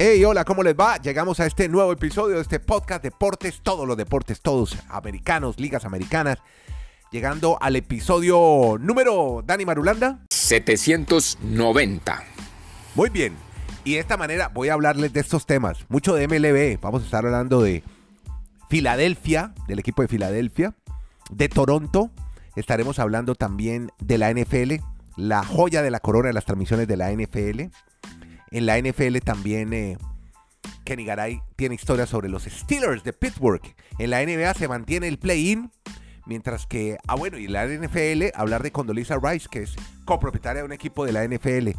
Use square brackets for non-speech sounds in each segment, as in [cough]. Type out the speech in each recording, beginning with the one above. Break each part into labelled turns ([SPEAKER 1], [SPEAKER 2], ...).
[SPEAKER 1] Hey, hola, ¿cómo les va? Llegamos a este nuevo episodio de este podcast Deportes, todos los deportes, todos americanos, ligas americanas. Llegando al episodio número, Dani Marulanda.
[SPEAKER 2] 790.
[SPEAKER 1] Muy bien. Y de esta manera voy a hablarles de estos temas. Mucho de MLB. Vamos a estar hablando de Filadelfia, del equipo de Filadelfia, de Toronto. Estaremos hablando también de la NFL, la joya de la corona de las transmisiones de la NFL. En la NFL también eh, Kenny Garay tiene historias sobre los Steelers de Pittsburgh. En la NBA se mantiene el play-in. Mientras que, ah bueno, y en la NFL hablar de Condoleezza Rice, que es copropietaria de un equipo de la NFL.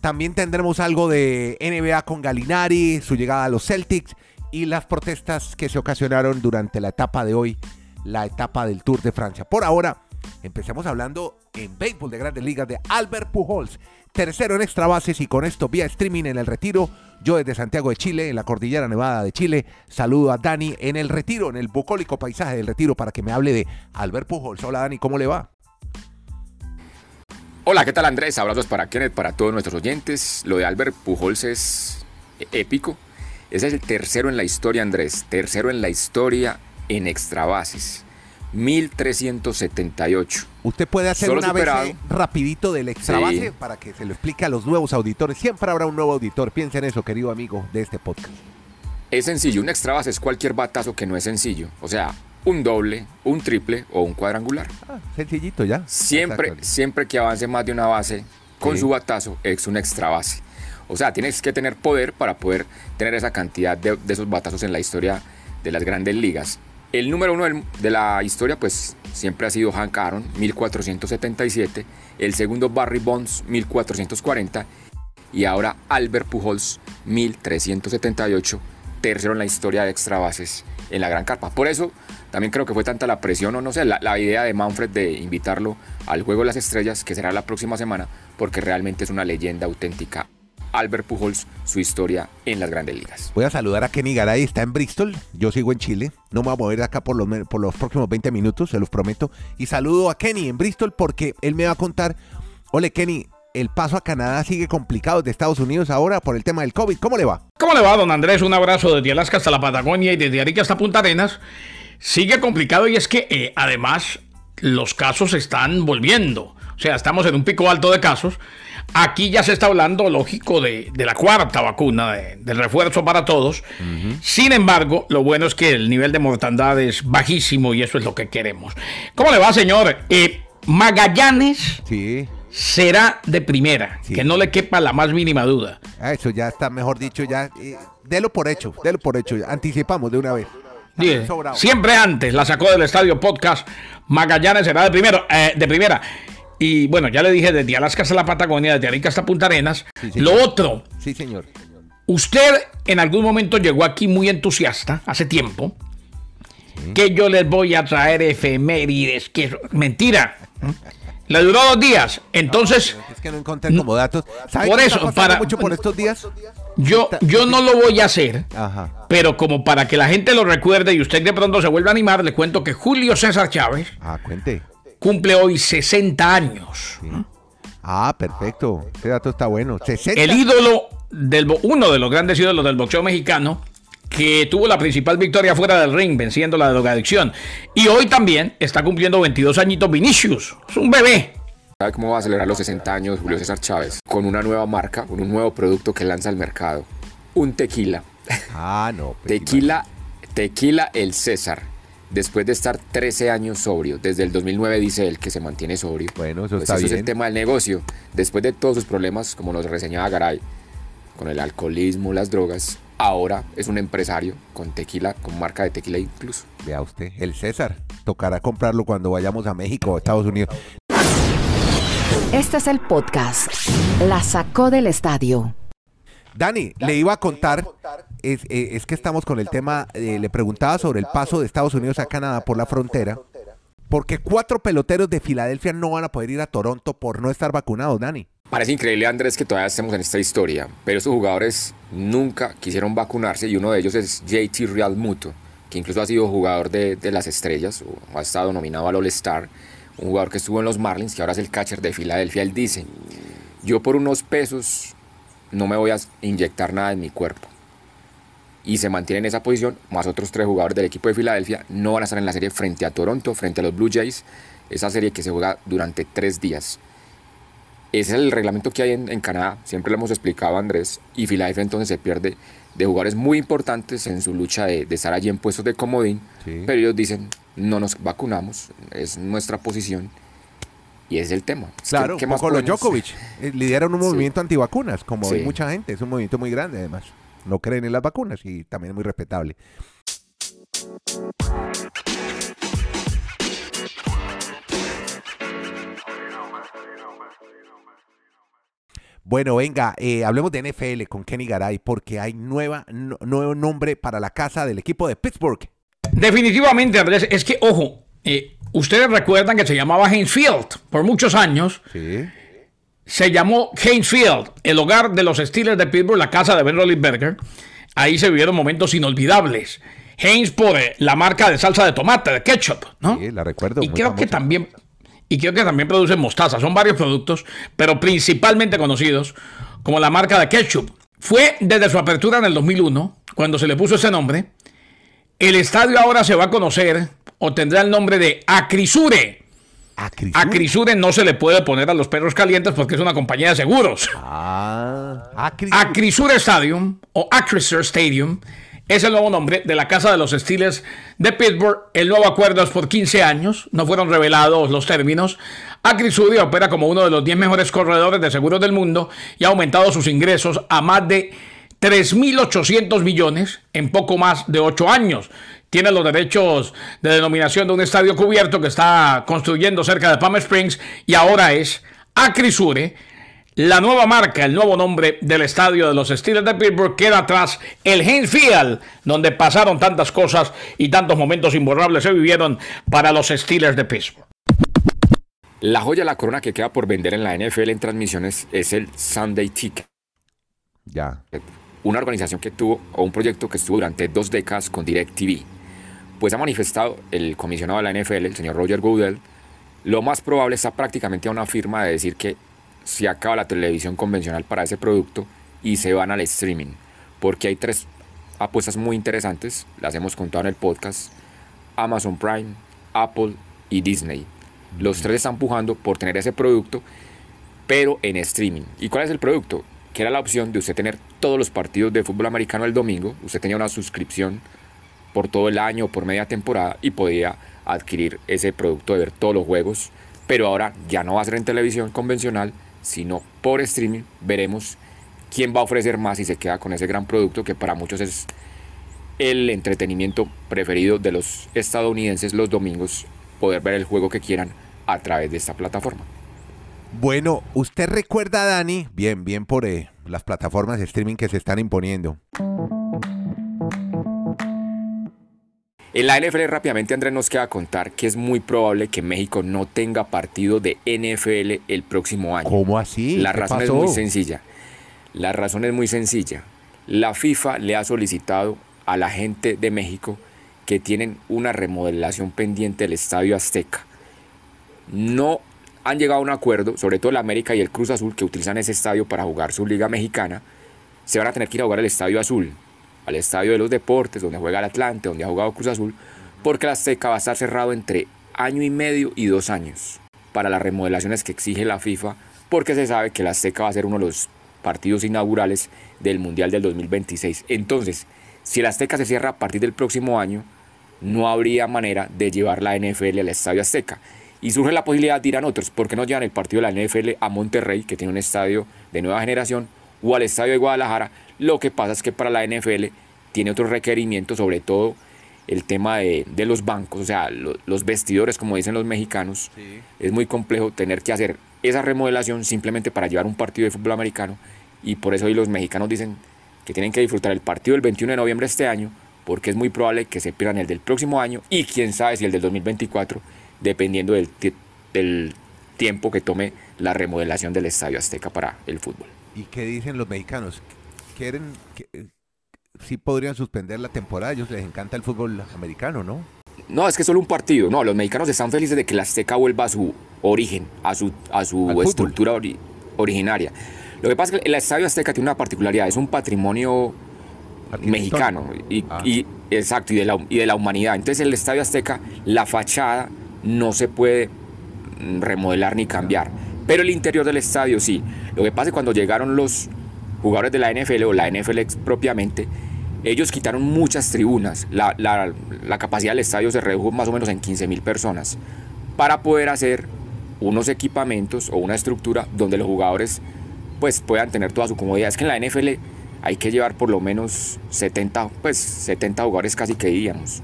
[SPEAKER 1] También tendremos algo de NBA con Galinari, su llegada a los Celtics y las protestas que se ocasionaron durante la etapa de hoy, la etapa del Tour de Francia. Por ahora, empecemos hablando en béisbol de grandes ligas de Albert Pujols, tercero en extra bases y con esto vía streaming en el retiro. Yo desde Santiago de Chile, en la cordillera nevada de Chile, saludo a Dani en el retiro, en el bucólico paisaje del retiro, para que me hable de Albert Pujols. Hola Dani, ¿cómo le va?
[SPEAKER 2] Hola, ¿qué tal Andrés? Abrazos para Kenneth, para todos nuestros oyentes. Lo de Albert Pujols es épico. Ese es el tercero en la historia, Andrés. Tercero en la historia en extra bases. 1378.
[SPEAKER 1] Usted puede hacer una vez rapidito del extra base para que se lo explique a los nuevos auditores. Siempre habrá un nuevo auditor. Piensa en eso, querido amigo de este podcast.
[SPEAKER 2] Es sencillo. Un extra base es cualquier batazo que no es sencillo. O sea, un doble, un triple o un cuadrangular.
[SPEAKER 1] Ah, sencillito ya.
[SPEAKER 2] Siempre, siempre que avance más de una base con su batazo es un extra base. O sea, tienes que tener poder para poder tener esa cantidad de, de esos batazos en la historia de las grandes ligas. El número uno de la historia, pues siempre ha sido Hank Aaron, 1477. El segundo, Barry Bonds, 1440. Y ahora Albert Pujols, 1378. Tercero en la historia de extra bases en la Gran Carpa. Por eso también creo que fue tanta la presión, o no sé, la, la, idea de Manfred de invitarlo al Juego de las Estrellas, que será la próxima semana, porque realmente es una leyenda auténtica. Albert Pujols su historia en las grandes ligas.
[SPEAKER 1] Voy a saludar a Kenny Garay, está en Bristol, yo sigo en Chile, no me voy a mover acá por los, por los próximos 20 minutos, se los prometo, y saludo a Kenny en Bristol porque él me va a contar, ole Kenny, el paso a Canadá sigue complicado de Estados Unidos ahora por el tema del COVID, ¿cómo le va?
[SPEAKER 3] ¿Cómo le va, don Andrés? Un abrazo desde Alaska hasta la Patagonia y desde Arica hasta Punta Arenas. Sigue complicado y es que eh, además los casos están volviendo. O sea, estamos en un pico alto de casos Aquí ya se está hablando, lógico, de, la cuarta vacuna, del refuerzo para todos. Sin embargo, lo bueno es que el nivel de mortandad es bajísimo y eso es lo que queremos. ¿Cómo le va, señor? Eh, Magallanes será de primera, que no le quepa la más mínima duda.
[SPEAKER 1] Ah, eso ya está, mejor dicho, ya. Eh, délo por hecho, délo por hecho. Anticipamos de una vez.
[SPEAKER 3] siempre antes la sacó del estadio podcast. Magallanes será de primero, eh, de primera. Y bueno, ya le dije desde Alaska hasta la Patagonia, desde Arica hasta Punta Arenas. Lo otro.
[SPEAKER 1] Sí, señor.
[SPEAKER 3] Usted en algún momento llegó aquí muy entusiasta, hace tiempo, que yo les voy a traer efemérides, que mentira. Le duró dos días, entonces...
[SPEAKER 1] es que no encontré como datos.
[SPEAKER 3] por eso, para...
[SPEAKER 1] mucho por estos días?
[SPEAKER 3] Yo, yo no lo voy a hacer, pero como para que la gente lo recuerde y usted de pronto se vuelva a animar, le cuento que Julio César Chávez...
[SPEAKER 1] Ah, cuente
[SPEAKER 3] cumple hoy 60 años.
[SPEAKER 1] Ah, perfecto. Este dato está bueno.
[SPEAKER 3] El ídolo del uno de los grandes ídolos del boxeo mexicano que tuvo la principal victoria fuera del ring, venciendo la drogadicción. Y hoy también está cumpliendo 22 añitos Vinicius. Es un bebé.
[SPEAKER 2] ¿Sabe cómo va a celebrar los 60 años Julio César Chávez? Con una nueva marca, con un nuevo producto que lanza al mercado. Un tequila.
[SPEAKER 1] Ah, no.
[SPEAKER 2] Pues tequila, tequila el César después de estar 13 años sobrio, desde el 2009 dice él que se mantiene sobrio.
[SPEAKER 1] Bueno, eso
[SPEAKER 2] pues
[SPEAKER 1] está bien.
[SPEAKER 2] es el tema del negocio. Después de todos sus problemas, como nos reseñaba Garay, con el alcoholismo, las drogas, ahora es un empresario con tequila, con marca de tequila incluso.
[SPEAKER 1] Vea usted, el César. Tocará comprarlo cuando vayamos a México o Estados Unidos.
[SPEAKER 4] Este es el podcast. La sacó del estadio.
[SPEAKER 1] Dani, le iba a contar, es, eh, es que estamos con el tema, eh, le preguntaba sobre el paso de Estados Unidos a Canadá por la frontera, porque cuatro peloteros de Filadelfia no van a poder ir a Toronto por no estar vacunados, Dani.
[SPEAKER 2] Parece increíble, Andrés, que todavía estemos en esta historia, pero esos jugadores nunca quisieron vacunarse y uno de ellos es JT Real Muto, que incluso ha sido jugador de, de las estrellas, o ha estado nominado al All-Star, un jugador que estuvo en los Marlins, que ahora es el catcher de Filadelfia. Él dice, yo por unos pesos no me voy a inyectar nada en mi cuerpo. Y se mantiene en esa posición, más otros tres jugadores del equipo de Filadelfia, no van a estar en la serie frente a Toronto, frente a los Blue Jays, esa serie que se juega durante tres días. Ese es el reglamento que hay en, Canadá, siempre lo hemos explicado Andrés, y Filadelfia entonces se pierde de jugadores muy importantes en su lucha de, estar allí en puestos de comodín, pero ellos dicen, no nos vacunamos, es nuestra posición, y es el tema.
[SPEAKER 1] claro, ¿qué, más los Djokovic [laughs] eh, lideran un movimiento antivacunas, como hay mucha gente, es un movimiento muy grande además, no creen en las vacunas y también es muy respetable. Bueno, venga, eh, hablemos de NFL con Kenny Garay porque hay nueva, nuevo nombre para la casa del equipo de Pittsburgh.
[SPEAKER 3] Definitivamente, Andrés, es que, ojo, eh, ustedes recuerdan que se llamaba Heinz Field por muchos años. Sí. Se llamó Heinz Field, el hogar de los Steelers de Pittsburgh, la casa de Ben Roethlisberger. Ahí se vivieron momentos inolvidables. Heinz por eh, la marca de salsa de tomate, de ketchup, ¿no?
[SPEAKER 1] Sí, la recuerdo.
[SPEAKER 3] Y creo que también y creo que también producen mostaza. Son varios productos, pero principalmente conocidos como la marca de ketchup. Fue desde su apertura en el 2001, cuando se le puso ese nombre. El estadio ahora se va a conocer o tendrá el nombre de Acrisure. Acrisure. Acrisure no se le puede poner a los perros calientes porque es una compañía de seguros. Ah, Acrisure. Acrisure Stadium o Acrisure Stadium es el nuevo nombre de la Casa de los Steelers de Pittsburgh. El nuevo acuerdo es por 15 años. No fueron revelados los términos. Acrisudia opera como uno de los 10 mejores corredores de seguros del mundo y ha aumentado sus ingresos a más de 3.800 millones en poco más de 8 años. Tiene los derechos de denominación de un estadio cubierto que está construyendo cerca de Palm Springs y ahora es Acrisure la nueva marca, el nuevo nombre del estadio de los Steelers de Pittsburgh queda atrás el Heinz Field, donde pasaron tantas cosas y tantos momentos imborrables se vivieron para los Steelers de Pittsburgh.
[SPEAKER 2] La joya de la corona que queda por vender en la NFL en transmisiones es el Sunday Ticket. Ya. Una organización que tuvo, o un proyecto que estuvo durante dos décadas con DirecTV. Pues ha manifestado el comisionado de la NFL, el señor Roger Goodell, lo más probable está prácticamente a una firma de decir que se acaba la televisión convencional para ese producto y se van al streaming. Porque hay tres apuestas muy interesantes, las hemos contado en el podcast, Amazon Prime, Apple y Disney. Los tres están empujando por tener ese producto, pero en streaming. ¿Y cuál es el producto? Que era la opción de usted tener todos los partidos de fútbol americano el domingo, usted tenía una suscripción por todo el año por media temporada y podía adquirir ese producto de ver todos los juegos, pero ahora ya no va a ser en televisión convencional, sino por streaming, veremos quién va a ofrecer más y se queda con ese gran producto que para muchos es el entretenimiento preferido de los estadounidenses los domingos, poder ver el juego que quieran a través de esta plataforma.
[SPEAKER 1] Bueno, ¿usted recuerda, Dani? Bien, bien por eh, las plataformas de streaming que se están imponiendo.
[SPEAKER 2] En la NFL rápidamente Andrés nos queda contar que es muy probable que México no tenga partido de NFL el próximo año.
[SPEAKER 1] ¿Cómo así?
[SPEAKER 2] La razón es muy sencilla. La razón es muy sencilla. La FIFA le ha solicitado a la gente de México que tienen una remodelación pendiente del Estadio Azteca. No han llegado a un acuerdo, sobre todo el América y el Cruz Azul, que utilizan ese estadio para jugar su liga mexicana, se van a tener que ir a jugar al Estadio Azul al Estadio de los Deportes, donde juega el Atlante, donde ha jugado Cruz Azul, porque la Azteca va a estar cerrado entre año y medio y dos años para las remodelaciones que exige la FIFA, porque se sabe que la Azteca va a ser uno de los partidos inaugurales del Mundial del 2026. Entonces, si el Azteca se cierra a partir del próximo año, no habría manera de llevar la NFL al Estadio Azteca. Y surge la posibilidad, dirán otros, ¿por qué no llevan el partido de la NFL a Monterrey, que tiene un estadio de nueva generación, o al estadio de Guadalajara, lo que pasa es que para la NFL tiene otros requerimientos, sobre todo el tema de, los bancos, o sea, los vestidores, como dicen los mexicanos. Es muy complejo tener que hacer esa remodelación simplemente para llevar un partido de fútbol americano. Y por eso hoy los mexicanos dicen que tienen que disfrutar el partido del 21 de noviembre de este año, porque es muy probable que se pierdan el del próximo año y quién sabe si el del 2024, dependiendo del, del tiempo que tome la remodelación del Estadio Azteca para el fútbol.
[SPEAKER 1] ¿Y qué dicen los mexicanos? quieren, que, sí podrían suspender la temporada, a ellos les encanta el fútbol americano, ¿no?
[SPEAKER 2] No, es que solo un partido. No, los mexicanos están felices de que la Azteca vuelva a su origen, a su, a su estructura originaria. Lo que pasa es que el Estadio Azteca tiene una particularidad, es un patrimonio mexicano y,
[SPEAKER 1] Ah.
[SPEAKER 2] y- exacto y de, la, y de la humanidad. Entonces el Estadio Azteca, la fachada no se puede mm, remodelar ni cambiar, pero el interior del estadio sí. Lo que pasa es que cuando llegaron los jugadores de la NFL o la NFL propiamente, ellos quitaron muchas tribunas. La, la- la capacidad del estadio se redujo más o menos en 15 mil personas para poder hacer unos equipamientos o una estructura donde los jugadores pues puedan tener toda su comodidad. Es que en la NFL hay que llevar por lo menos 70, pues 70 jugadores casi que diríamos.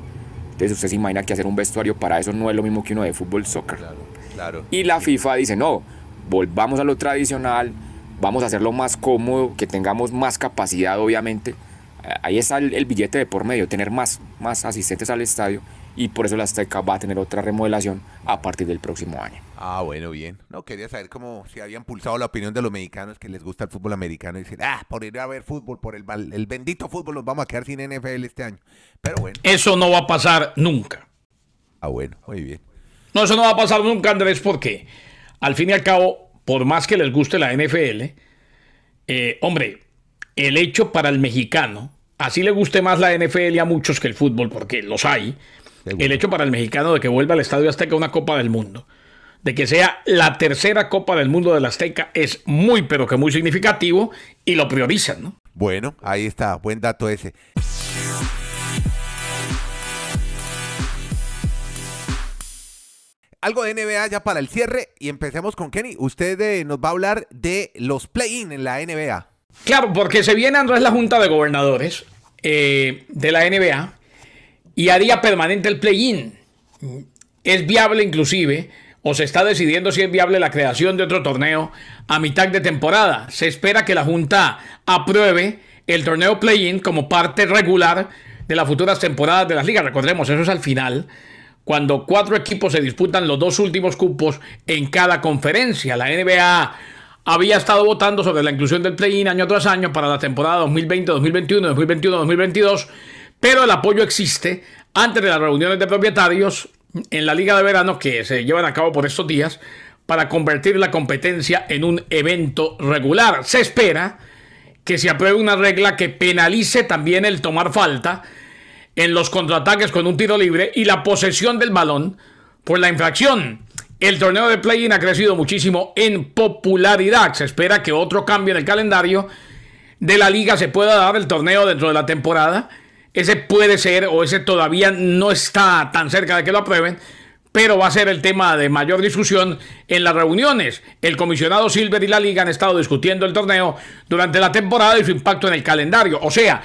[SPEAKER 2] Entonces usted se imagina que hacer un vestuario para eso no es lo mismo que uno de fútbol, soccer.
[SPEAKER 1] Claro, claro.
[SPEAKER 2] Y la FIFA dice, no, volvamos a lo tradicional, vamos a hacerlo más cómodo, que tengamos más capacidad, obviamente. Eh, Ahí está el, el billete de por medio, tener más, más asistentes al estadio. Y por eso la Azteca va a tener otra remodelación a partir del próximo año.
[SPEAKER 1] Ah, bueno, bien. No, quería saber cómo si habían pulsado la opinión de los mexicanos que les gusta el fútbol americano y dicen, ah, por ir a ver fútbol, por el, el bendito fútbol, nos vamos a quedar sin NFL este año. Pero bueno,
[SPEAKER 3] Eso no va a pasar nunca.
[SPEAKER 1] ah, bueno, muy bien.
[SPEAKER 3] No, eso no va a pasar nunca, Andrés, porque al fin y al cabo, por más que les guste la NFL, eh, hombre, el hecho para el mexicano, así le guste más la NFL a muchos que el fútbol, porque los hay,
[SPEAKER 1] Seguro.
[SPEAKER 3] el hecho para el mexicano de que vuelva al Estadio Azteca una Copa del Mundo, de que sea la tercera Copa del Mundo del Azteca, es muy, pero que muy significativo y lo priorizan, ¿no?
[SPEAKER 1] Bueno, ahí está, buen dato ese. Algo de NBA ya para el cierre y empecemos con Kenny. Usted eh, nos va a hablar de los play-in en la NBA.
[SPEAKER 3] Claro, porque se viene Andrés la Junta de Gobernadores eh, de la NBA y haría permanente el play-in. Es viable inclusive, o se está decidiendo si es viable la creación de otro torneo a mitad de temporada. Se espera que la Junta apruebe el torneo play-in como parte regular de las futuras temporadas de las ligas. Recordemos, eso es al final, cuando cuatro equipos se disputan los dos últimos cupos en cada conferencia. La NBA había estado votando sobre la inclusión del play-in año tras año para la temporada 2020, 2021, 2021, 2022, pero el apoyo existe antes de las reuniones de propietarios en la liga de verano que se llevan a cabo por estos días para convertir la competencia en un evento regular. Se espera que se apruebe una regla que penalice también el tomar falta en los contraataques con un tiro libre y la posesión del balón por la infracción. El torneo de play-in ha crecido muchísimo en popularidad. Se espera que otro cambio en el calendario de la liga se pueda dar el torneo dentro de la temporada. Ese puede ser o ese todavía no está tan cerca de que lo aprueben, pero va a ser el tema de mayor discusión en las reuniones. El comisionado Silver y la liga han estado discutiendo el torneo durante la temporada y su impacto en el calendario. O sea,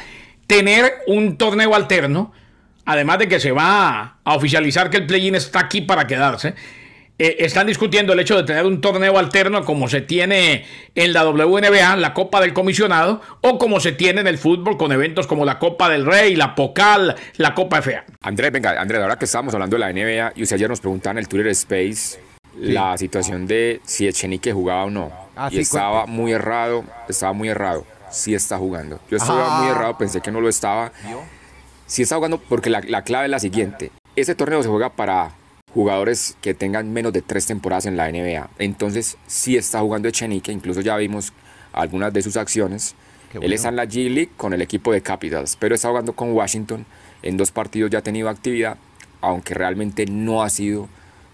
[SPEAKER 3] tener un torneo alterno, además de que se va a oficializar que el play-in está aquí para quedarse, eh, están discutiendo el hecho de tener un torneo alterno como se tiene en la WNBA, la Copa del Comisionado, o como se tiene en el fútbol con eventos como la Copa del Rey, la Pocal, la Copa FA.
[SPEAKER 2] Andrés, venga, Andrés, ahora que estábamos hablando de la NBA y usted ayer nos preguntaba en el Twitter Space la situación de si Echenique jugaba o no.
[SPEAKER 1] Ah,
[SPEAKER 2] y
[SPEAKER 1] sí,
[SPEAKER 2] estaba
[SPEAKER 1] cuente.
[SPEAKER 2] muy errado, estaba muy errado. Sí está jugando. Yo estaba
[SPEAKER 1] Ah.
[SPEAKER 2] muy errado, pensé que no lo estaba. Sí está jugando porque la, la clave es la siguiente. Ese torneo se juega para jugadores que tengan menos de tres temporadas en la NBA. Entonces sí está jugando Echenique, incluso ya vimos algunas de sus acciones. Él está en la G League con el equipo de Capitals, pero está jugando con Washington. En dos partidos ya ha tenido actividad, aunque realmente no ha sido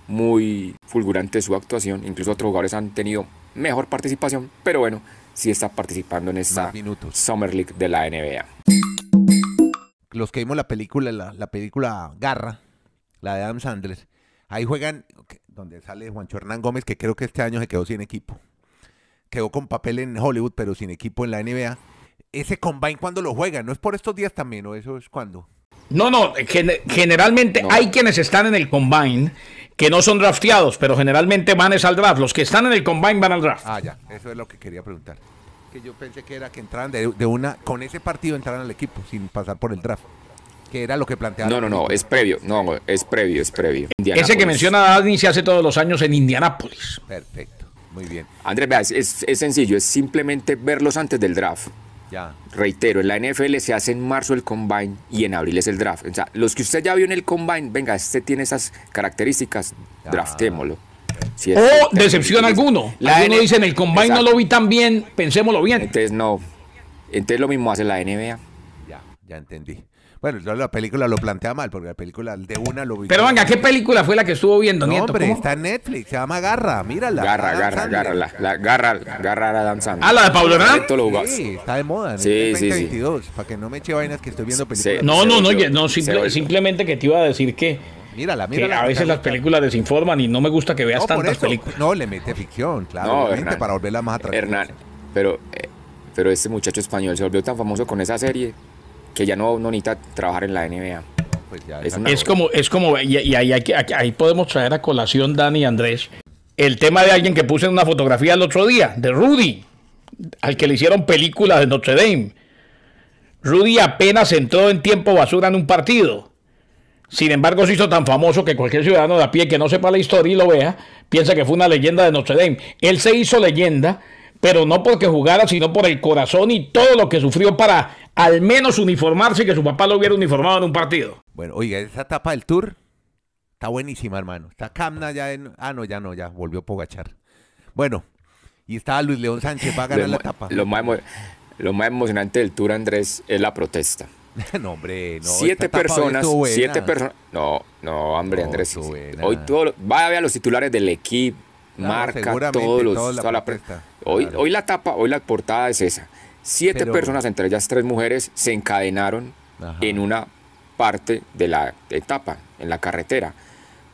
[SPEAKER 2] muy fulgurante su actuación. Incluso otros jugadores han tenido mejor participación, pero bueno, sí está participando en esta. Summer League de la NBA.
[SPEAKER 1] Los que vimos la película, la, la película Garra, la de Adam Sandler, ahí juegan, donde sale Juancho Hernán Gómez, que creo que este año se quedó sin equipo. Quedó con papel en Hollywood, pero sin equipo en la NBA. Ese combine cuando lo juegan, ¿no es por estos días también o eso es cuando?
[SPEAKER 3] No, no, gen- generalmente
[SPEAKER 2] No.
[SPEAKER 3] hay quienes están en el combine que no son drafteados, pero generalmente van es al draft. Los que están en el combine van al draft.
[SPEAKER 1] Ah, ya, eso es lo que quería preguntar. Que yo pensé que era que entraran de, de una, con ese partido entraran al equipo, sin pasar por el draft. Que era lo que planteaba.
[SPEAKER 2] No, no, no, es previo, no, es previo, es previo.
[SPEAKER 3] Ese que menciona Dani se hace todos los años en Indianápolis.
[SPEAKER 1] Perfecto, muy bien.
[SPEAKER 2] Andrés, vea, es, es- es sencillo, es simplemente verlos antes del draft.
[SPEAKER 1] Ya.
[SPEAKER 2] Reitero, en la NFL se hace en marzo el combine y en abril es el draft. O sea, los que usted ya vio en el combine, venga, este tiene esas características,
[SPEAKER 1] Ya.
[SPEAKER 2] draftémoslo.
[SPEAKER 3] O decepción alguno.
[SPEAKER 2] La
[SPEAKER 3] Alguno
[SPEAKER 2] N-
[SPEAKER 3] dice en el combine no lo vi tan bien, pensémoslo bien.
[SPEAKER 2] Entonces no. Entonces lo mismo hace la NBA.
[SPEAKER 1] Ya, ya entendí. Bueno, yo la película lo plantea mal, porque la película de una lo vi.
[SPEAKER 3] Pero venga, ¿qué película fue la que estuvo viendo,
[SPEAKER 1] No,
[SPEAKER 3] Nieto?
[SPEAKER 1] hombre,
[SPEAKER 3] ¿Cómo?
[SPEAKER 1] está en Netflix, se llama Garra, mírala.
[SPEAKER 2] Garra,
[SPEAKER 1] Adam
[SPEAKER 2] garra,
[SPEAKER 1] Sandler.
[SPEAKER 2] garra, la, la- garra, garra a Adam Sandler.
[SPEAKER 3] Ah, la de Pablo
[SPEAKER 2] jugadores.
[SPEAKER 1] Sí, está de moda en
[SPEAKER 2] Sí,
[SPEAKER 1] el
[SPEAKER 2] sí, sí.
[SPEAKER 1] 2022, para que no me eche vainas que estoy viendo
[SPEAKER 2] Sí.
[SPEAKER 1] películas.
[SPEAKER 3] No, no, no,
[SPEAKER 2] volvió-
[SPEAKER 3] no, simple- simplemente que te iba a decir que,
[SPEAKER 1] Mírala,
[SPEAKER 3] que
[SPEAKER 1] mírala.
[SPEAKER 3] a veces las películas desinforman y no me gusta que veas
[SPEAKER 1] no,
[SPEAKER 3] tantas
[SPEAKER 1] eso.
[SPEAKER 3] películas.
[SPEAKER 1] No, le mete ficción, claro,
[SPEAKER 2] No, Hernán.
[SPEAKER 1] para volverla más atractiva.
[SPEAKER 2] Hernán, pero, eh, pero este muchacho español se volvió tan famoso con esa serie que ya no, no necesita trabajar en la NBA.
[SPEAKER 1] Pues ya,
[SPEAKER 2] Es
[SPEAKER 3] como, es como, y, y ahí, aquí- ahí podemos traer a colación, Dani y Andrés, el tema de alguien que puse en una fotografía el otro día, de Rudy, al que le hicieron película de Notre Dame. Rudy apenas entró en tiempo basura en un partido. Sin embargo, se hizo tan famoso que cualquier ciudadano de a pie que no sepa la historia y lo vea, piensa que fue una leyenda de Notre Dame. Él se hizo leyenda, pero no porque jugara, sino por el corazón y todo lo que sufrió para al menos uniformarse y que su papá lo hubiera uniformado en un partido.
[SPEAKER 1] Bueno, oiga, esa etapa del tour está buenísima, hermano. Está Camna ya en... Ah, no, ya no, ya volvió Pogachar. Bueno, y está Luis León Sánchez, va a ganar
[SPEAKER 2] Lo,
[SPEAKER 1] la etapa.
[SPEAKER 2] lo más, lo más emocionante del Tour, Andrés, es la protesta. [laughs]
[SPEAKER 1] no, hombre, no.
[SPEAKER 2] siete personas, siete personas. No, no, hombre,
[SPEAKER 1] No,
[SPEAKER 2] Andrés. Hoy todo, lo- vaya a ver los titulares del equipo,
[SPEAKER 1] Claro,
[SPEAKER 2] marca, todos los,
[SPEAKER 1] toda la
[SPEAKER 2] toda la
[SPEAKER 1] protesta,
[SPEAKER 2] Hoy,
[SPEAKER 1] claro.
[SPEAKER 2] hoy la tapa, hoy la portada es esa. Siete
[SPEAKER 1] Pero-
[SPEAKER 2] personas, entre ellas tres mujeres, se encadenaron
[SPEAKER 1] Ajá.
[SPEAKER 2] en una parte de la etapa, en la carretera,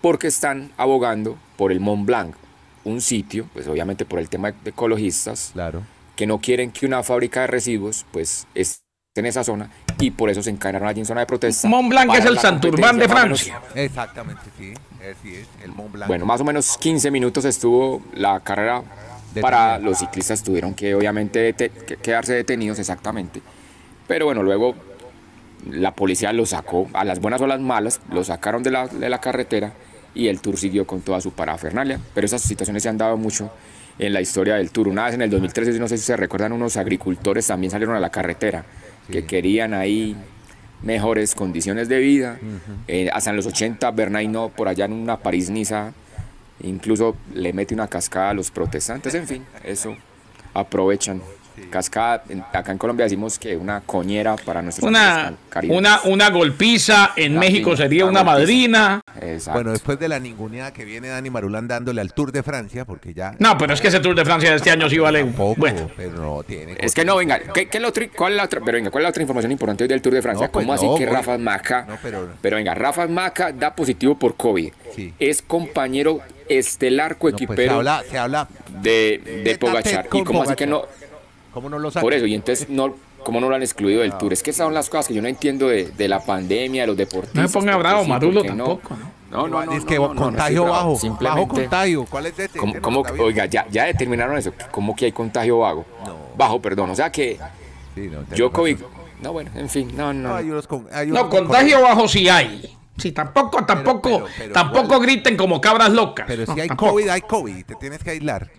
[SPEAKER 2] porque están abogando por el Mont Blanc, un sitio, pues obviamente por el tema de ecologistas,
[SPEAKER 1] Claro.
[SPEAKER 2] que no quieren que una fábrica de residuos pues esté en esa zona y por eso se encadenaron allí en zona de protesta.
[SPEAKER 3] Mont Blanc es el Santurbán de
[SPEAKER 2] menos.
[SPEAKER 3] Francia.
[SPEAKER 1] Exactamente, sí. Así es, el Mont Blanc.
[SPEAKER 2] Bueno, más o menos 15 minutos estuvo la carrera para los ciclistas tuvieron que obviamente dete- quedarse detenidos exactamente. Pero bueno, luego la policía lo sacó, a las buenas o las malas, lo sacaron de la, de la carretera y el Tour siguió con toda su parafernalia. Pero esas situaciones se han dado mucho en la historia del Tour. Una vez en el 2013, no sé si se recuerdan, unos agricultores también salieron a la carretera que querían ahí mejores condiciones de vida. Eh, hasta en los 80, Bernardino, por allá en una París-Niza, incluso le mete una cascada a los protestantes. En fin, eso aprovechan. Cascada, acá en Colombia decimos que una coñera para nuestros
[SPEAKER 3] Una, una, una golpiza, en
[SPEAKER 2] La
[SPEAKER 3] México sería una
[SPEAKER 2] golpiza.
[SPEAKER 3] madrina.
[SPEAKER 2] Exacto.
[SPEAKER 1] Bueno, después de la ninguneada que viene Dani Marulán dándole al Tour de Francia, porque ya...
[SPEAKER 3] No, pero es que ese Tour de Francia de este año sí vale.
[SPEAKER 1] Poco,
[SPEAKER 3] Bueno,
[SPEAKER 1] pero no tiene...
[SPEAKER 2] Es que no, venga, ¿qué, qué otra, ¿cuál es la otra? Pero venga, ¿cuál es la otra información importante hoy del Tour de Francia?
[SPEAKER 1] No, pues
[SPEAKER 2] ¿Cómo así que Rafa Maca?
[SPEAKER 1] No, pero-
[SPEAKER 2] venga, Rafa Maca da positivo por COVID.
[SPEAKER 1] Sí.
[SPEAKER 2] Es compañero estelar
[SPEAKER 1] No, pues se
[SPEAKER 2] coequipero
[SPEAKER 1] habla, se habla...
[SPEAKER 2] de, de Pogachar. ¿Y cómo así que no?
[SPEAKER 1] ¿Cómo no lo saca?
[SPEAKER 2] Por eso, y entonces no, ¿cómo no lo han excluido del Tour? Es que esas son las cosas que yo no entiendo de, de la pandemia, de los deportistas.
[SPEAKER 3] No se ponga bravo,
[SPEAKER 2] sí,
[SPEAKER 3] Maduro tampoco, ¿no?
[SPEAKER 2] No, no, no.
[SPEAKER 1] es que
[SPEAKER 2] no, no, no, no
[SPEAKER 1] contagio bajo, bajo
[SPEAKER 2] Simplemente-
[SPEAKER 1] contagio. ¿Cuál es ese?
[SPEAKER 2] ¿Cómo, oiga, ya, ya determinaron eso. ¿Cómo que hay contagio vago? Bajo, perdón. O sea que
[SPEAKER 1] Sí, no, tenés
[SPEAKER 2] Djokovic.
[SPEAKER 1] razón.
[SPEAKER 2] No, bueno, en fin, no,
[SPEAKER 1] No,
[SPEAKER 2] no.
[SPEAKER 1] hay unos con- hay
[SPEAKER 3] No,
[SPEAKER 1] unos con-
[SPEAKER 3] contagio bajo sí hay. Sí, tampoco, tampoco,
[SPEAKER 1] pero- pero
[SPEAKER 3] tampoco
[SPEAKER 1] igual-
[SPEAKER 3] griten como cabras locas.
[SPEAKER 1] Pero
[SPEAKER 3] No,
[SPEAKER 1] si hay
[SPEAKER 3] tampoco.
[SPEAKER 1] COVID, hay COVID. Te tienes que aislar.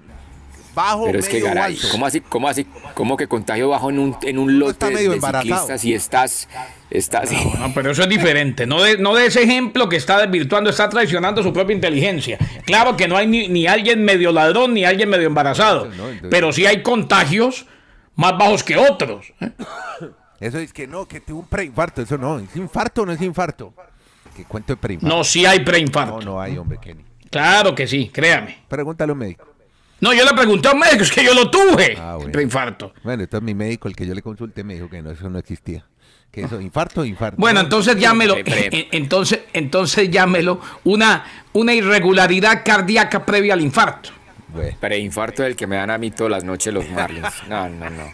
[SPEAKER 1] Bajo,
[SPEAKER 2] Pero es que,
[SPEAKER 1] medio o
[SPEAKER 2] garay,
[SPEAKER 1] alto.
[SPEAKER 2] ¿cómo así, cómo así, cómo que contagio bajo en un, en un lote
[SPEAKER 1] está
[SPEAKER 2] de,
[SPEAKER 1] medio
[SPEAKER 2] de
[SPEAKER 1] embarazado.
[SPEAKER 2] ciclistas y estás, estás,
[SPEAKER 3] No, [laughs] pero eso es diferente. No de, no de ese ejemplo que está desvirtuando, está traicionando su propia inteligencia. Claro que no hay ni, ni alguien medio ladrón ni alguien medio embarazado.
[SPEAKER 1] No, entonces-
[SPEAKER 3] Pero sí hay contagios más bajos que otros. ¿eh?
[SPEAKER 1] Eso es que no, que tuvo un preinfarto. Eso no. ¿Es infarto o no es infarto? Que cuento de preinfarto.
[SPEAKER 3] No, sí hay
[SPEAKER 1] no,
[SPEAKER 3] preinfarto.
[SPEAKER 1] no hay, hombre, Kenny.
[SPEAKER 3] Claro que sí, créame.
[SPEAKER 1] Pregúntale a un médico.
[SPEAKER 3] No, yo le pregunté a un médico, es que yo lo tuve.
[SPEAKER 1] Ah, bueno.
[SPEAKER 3] el preinfarto.
[SPEAKER 1] Bueno, entonces mi médico, el que yo le consulté, me dijo que no, eso no existía. Que eso, infarto o infarto.
[SPEAKER 3] Bueno,
[SPEAKER 1] No,
[SPEAKER 3] entonces llámelo, entonces, entonces llámelo una, una irregularidad cardíaca previa al infarto.
[SPEAKER 1] bueno.
[SPEAKER 2] preinfarto del que me dan a mí todas las noches los Marlins. No, no, no.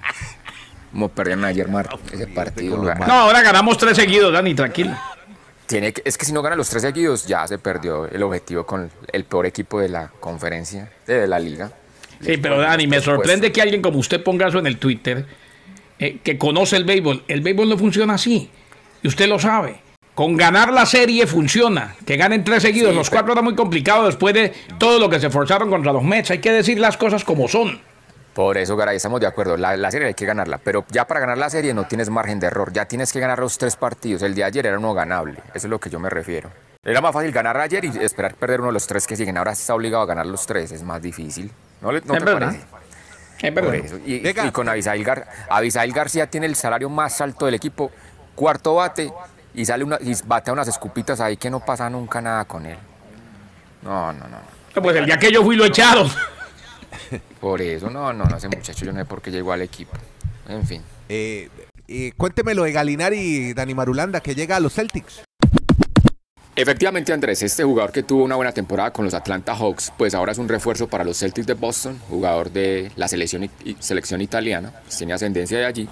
[SPEAKER 2] Como perdieron ayer, Marco, ese partido.
[SPEAKER 3] No, ahora ganamos tres seguidos, Dani, tranquilo.
[SPEAKER 2] Tiene que- es que si no gana los tres seguidos, ya se perdió el objetivo con el peor equipo de la conferencia, de la liga.
[SPEAKER 3] Sí, pero Dani, me sorprende que alguien como usted ponga eso en el Twitter, eh, que conoce el béisbol. El béisbol no funciona así. Y usted lo sabe. Con ganar la serie funciona. Que ganen tres seguidos.
[SPEAKER 2] Sí,
[SPEAKER 3] los
[SPEAKER 2] pero-
[SPEAKER 3] cuatro era muy complicado después de todo lo que se forzaron contra los Mets. Hay que decir las cosas como son.
[SPEAKER 2] Por eso, Garay, estamos de acuerdo. La, la serie hay que ganarla. Pero ya para ganar la serie no tienes margen de error. Ya tienes que ganar los tres partidos. El de ayer era uno ganable. Eso es lo que yo me refiero. Era más fácil ganar ayer y esperar perder uno de los tres que siguen. Ahora está obligado a ganar los tres, es más difícil. ¿No, le, no te
[SPEAKER 3] verdad.
[SPEAKER 2] parece?
[SPEAKER 3] Es verdad.
[SPEAKER 2] eso. Y,
[SPEAKER 1] Venga.
[SPEAKER 2] y con Abisail, Gar- Abisail García tiene el salario más alto del equipo, cuarto bate, y sale una, y batea unas escupitas ahí que no pasa nunca nada con él. No, no, no.
[SPEAKER 3] Pues el día que yo fui lo echaron. [laughs]
[SPEAKER 2] Por eso, no, no, no, ese muchacho yo no sé por qué llegó al equipo. En fin.
[SPEAKER 1] Eh, eh, cuénteme lo de Galinari y Dani Marulanda, que llega a los Celtics.
[SPEAKER 2] Efectivamente, Andrés, este jugador que tuvo una buena temporada con los Atlanta Hawks, pues ahora es un refuerzo para los Celtics de Boston, jugador de la selección, selección italiana, pues tiene ascendencia de allí.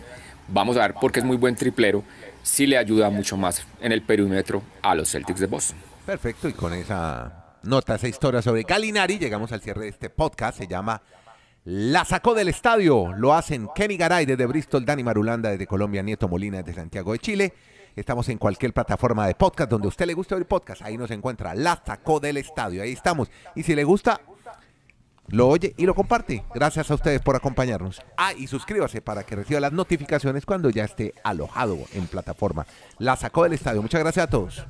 [SPEAKER 2] Vamos a ver porque es muy buen triplero, sí le ayuda mucho más en el perímetro a los Celtics de Boston.
[SPEAKER 1] Perfecto, y con esa nota, esa historia sobre Galinari, llegamos al cierre de este podcast. Se llama La sacó del estadio. Lo hacen Kenny Garay desde Bristol, Dani Marulanda desde Colombia, Nieto Molina desde Santiago de Chile. Estamos en cualquier plataforma de podcast donde a usted le guste oír podcast. Ahí nos encuentra La sacó del estadio. Ahí estamos. Y si le gusta, lo oye y lo comparte. Gracias a ustedes por acompañarnos. Ah, y suscríbase para que reciba las notificaciones cuando ya esté alojado en plataforma. La sacó del estadio. Muchas gracias a todos.